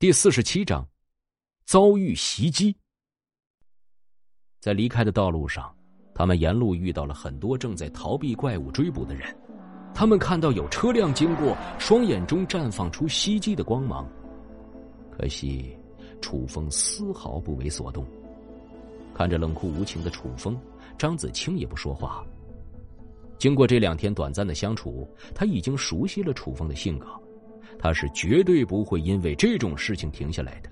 第四十七章，遭遇袭击。在离开的道路上，他们沿路遇到了很多正在逃避怪物追捕的人。他们看到有车辆经过，双眼中绽放出袭击的光芒。可惜，楚风丝毫不为所动。看着冷酷无情的楚风，张子清也不说话。经过这两天短暂的相处，他已经熟悉了楚风的性格。他是绝对不会因为这种事情停下来的。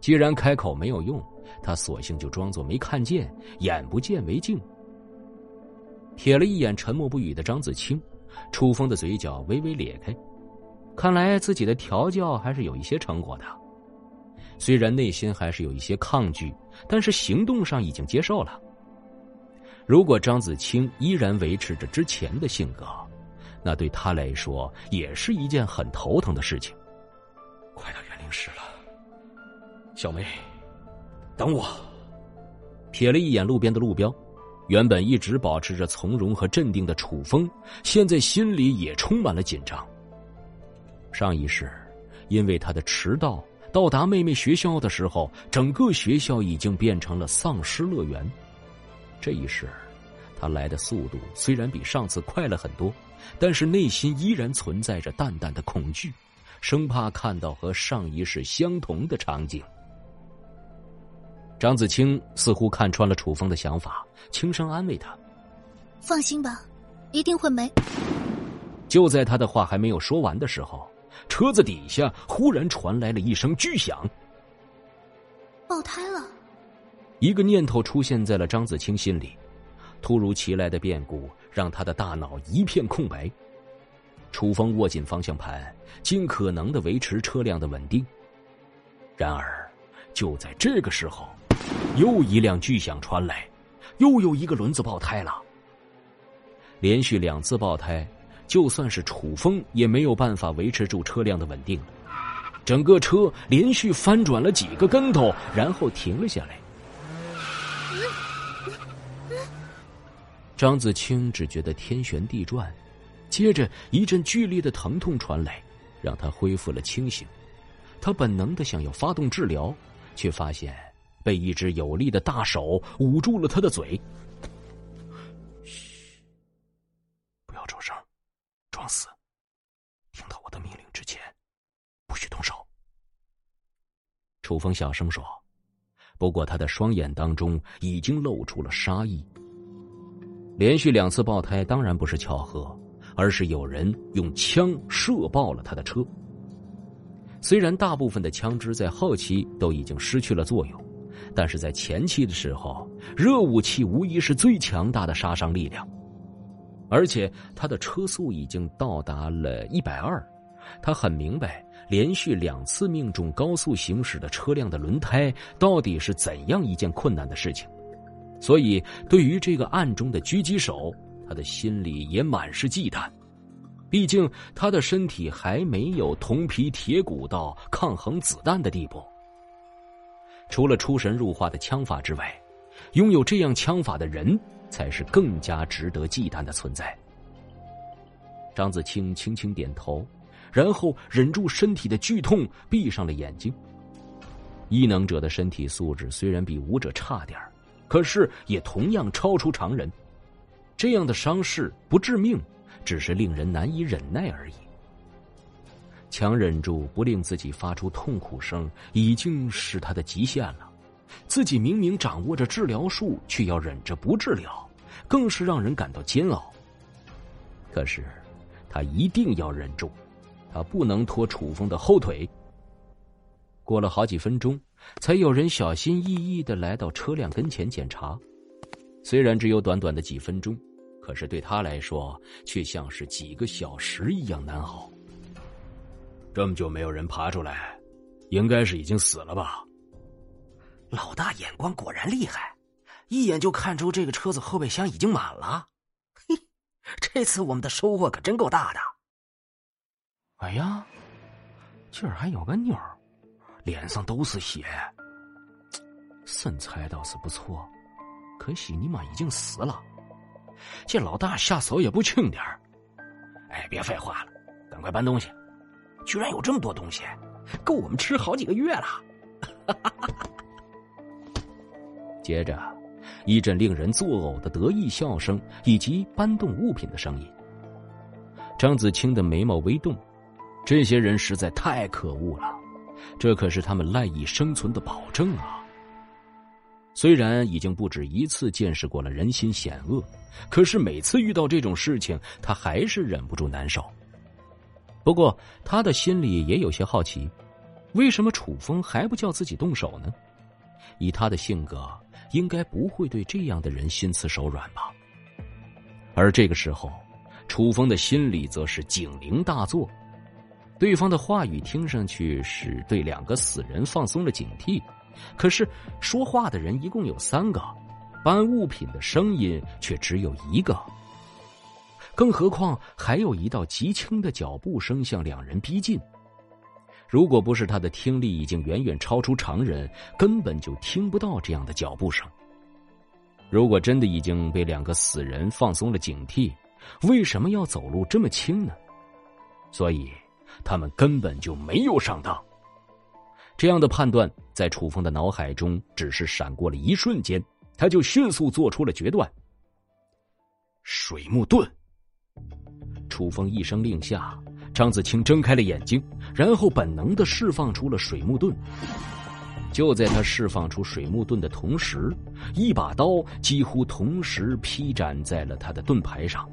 既然开口没有用，他索性就装作没看见，眼不见为净。瞥了一眼沉默不语的张子清，楚风的嘴角微微咧开，看来自己的调教还是有一些成果的。虽然内心还是有一些抗拒，但是行动上已经接受了。如果张子清依然维持着之前的性格，那对他来说也是一件很头疼的事情。快到园林市了，小梅，等我。瞥了一眼路边的路标，原本一直保持着从容和镇定的楚风，现在心里也充满了紧张。上一世，因为他的迟到，到达妹妹学校的时候，整个学校已经变成了丧尸乐园。这一世，他来的速度虽然比上次快了很多。但是内心依然存在着淡淡的恐惧，生怕看到和上一世相同的场景。张子清似乎看穿了楚风的想法，轻声安慰他：“放心吧，一定会没。”就在他的话还没有说完的时候，车子底下忽然传来了一声巨响，爆胎了。一个念头出现在了张子清心里。突如其来的变故让他的大脑一片空白。楚风握紧方向盘，尽可能的维持车辆的稳定。然而，就在这个时候，又一辆巨响传来，又有一个轮子爆胎了。连续两次爆胎，就算是楚风也没有办法维持住车辆的稳定，整个车连续翻转了几个跟头，然后停了下来。张子清只觉得天旋地转，接着一阵剧烈的疼痛传来，让他恢复了清醒。他本能的想要发动治疗，却发现被一只有力的大手捂住了他的嘴。嘘，不要出声，装死。听到我的命令之前，不许动手。楚风小声说，不过他的双眼当中已经露出了杀意。连续两次爆胎当然不是巧合，而是有人用枪射爆了他的车。虽然大部分的枪支在后期都已经失去了作用，但是在前期的时候，热武器无疑是最强大的杀伤力量。而且他的车速已经到达了一百二，他很明白连续两次命中高速行驶的车辆的轮胎到底是怎样一件困难的事情。所以，对于这个暗中的狙击手，他的心里也满是忌惮。毕竟，他的身体还没有铜皮铁骨到抗衡子弹的地步。除了出神入化的枪法之外，拥有这样枪法的人，才是更加值得忌惮的存在。张子清轻轻点头，然后忍住身体的剧痛，闭上了眼睛。异能者的身体素质虽然比武者差点。可是也同样超出常人，这样的伤势不致命，只是令人难以忍耐而已。强忍住不令自己发出痛苦声，已经是他的极限了。自己明明掌握着治疗术，却要忍着不治疗，更是让人感到煎熬。可是，他一定要忍住，他不能拖楚风的后腿。过了好几分钟。才有人小心翼翼的来到车辆跟前检查，虽然只有短短的几分钟，可是对他来说却像是几个小时一样难熬。这么久没有人爬出来，应该是已经死了吧？老大眼光果然厉害，一眼就看出这个车子后备箱已经满了。嘿，这次我们的收获可真够大的。哎呀，这儿还有个妞儿。脸上都是血，身材倒是不错，可惜你妈已经死了。这老大下手也不轻点儿。哎，别废话了，赶快搬东西。居然有这么多东西，够我们吃好几个月了。接着，一阵令人作呕的得意笑声以及搬动物品的声音。张子清的眉毛微动，这些人实在太可恶了，这可是他们赖以生存的保证啊！虽然已经不止一次见识过了人心险恶，可是每次遇到这种事情，他还是忍不住难受。不过他的心里也有些好奇，为什么楚风还不叫自己动手呢？以他的性格，应该不会对这样的人心慈手软吧？而这个时候，楚风的心里则是警铃大作，对方的话语听上去是对两个死人放松了警惕。可是说话的人一共有三个，搬物品的声音却只有一个。更何况还有一道极轻的脚步声向两人逼近。如果不是他的听力已经远远超出常人，根本就听不到这样的脚步声。如果真的已经被两个死人放松了警惕，为什么要走路这么轻呢？所以他们根本就没有上当。这样的判断在楚风的脑海中只是闪过了一瞬间，他就迅速做出了决断。水木遁。楚风一声令下，张子清睁开了眼睛，然后本能的释放出了水木遁。就在他释放出水木遁的同时，一把刀几乎同时劈斩在了他的盾牌上。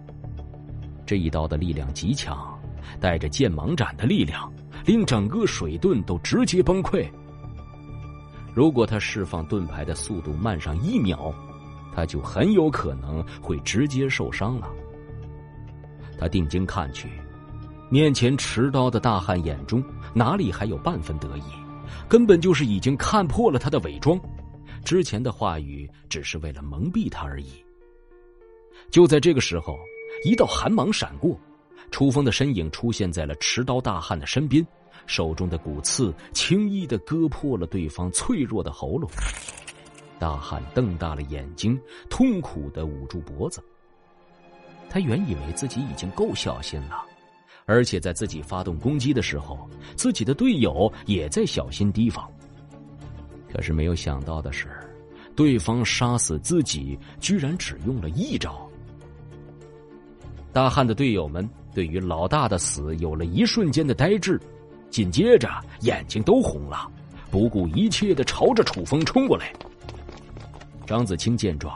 这一刀的力量极强，带着剑芒斩的力量。令整个水遁都直接崩溃。如果他释放盾牌的速度慢上一秒，他就很有可能会直接受伤了。他定睛看去，面前持刀的大汉眼中哪里还有半分得意？根本就是已经看破了他的伪装。之前的话语只是为了蒙蔽他而已。就在这个时候，一道寒芒闪过。楚风的身影出现在了持刀大汉的身边，手中的骨刺轻易的割破了对方脆弱的喉咙。大汉瞪大了眼睛，痛苦的捂住脖子。他原以为自己已经够小心了，而且在自己发动攻击的时候，自己的队友也在小心提防。可是没有想到的是，对方杀死自己居然只用了一招。大汉的队友们对于老大的死有了一瞬间的呆滞，紧接着眼睛都红了，不顾一切的朝着楚风冲过来。张子清见状，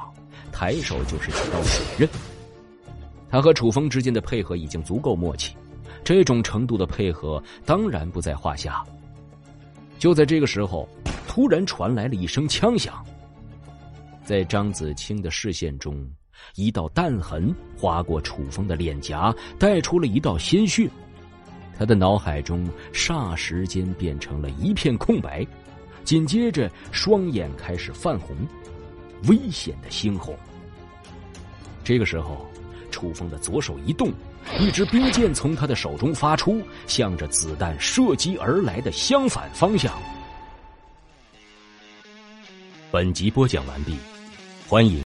抬手就是一刀水刃。他和楚风之间的配合已经足够默契，这种程度的配合当然不在话下。就在这个时候，突然传来了一声枪响，在张子清的视线中。一道弹痕划过楚风的脸颊，带出了一道鲜血。他的脑海中霎时间变成了一片空白，紧接着双眼开始泛红，危险的猩红。这个时候，楚风的左手一动，一支冰箭从他的手中发出，向着子弹射击而来的相反方向。本集播讲完毕，欢迎。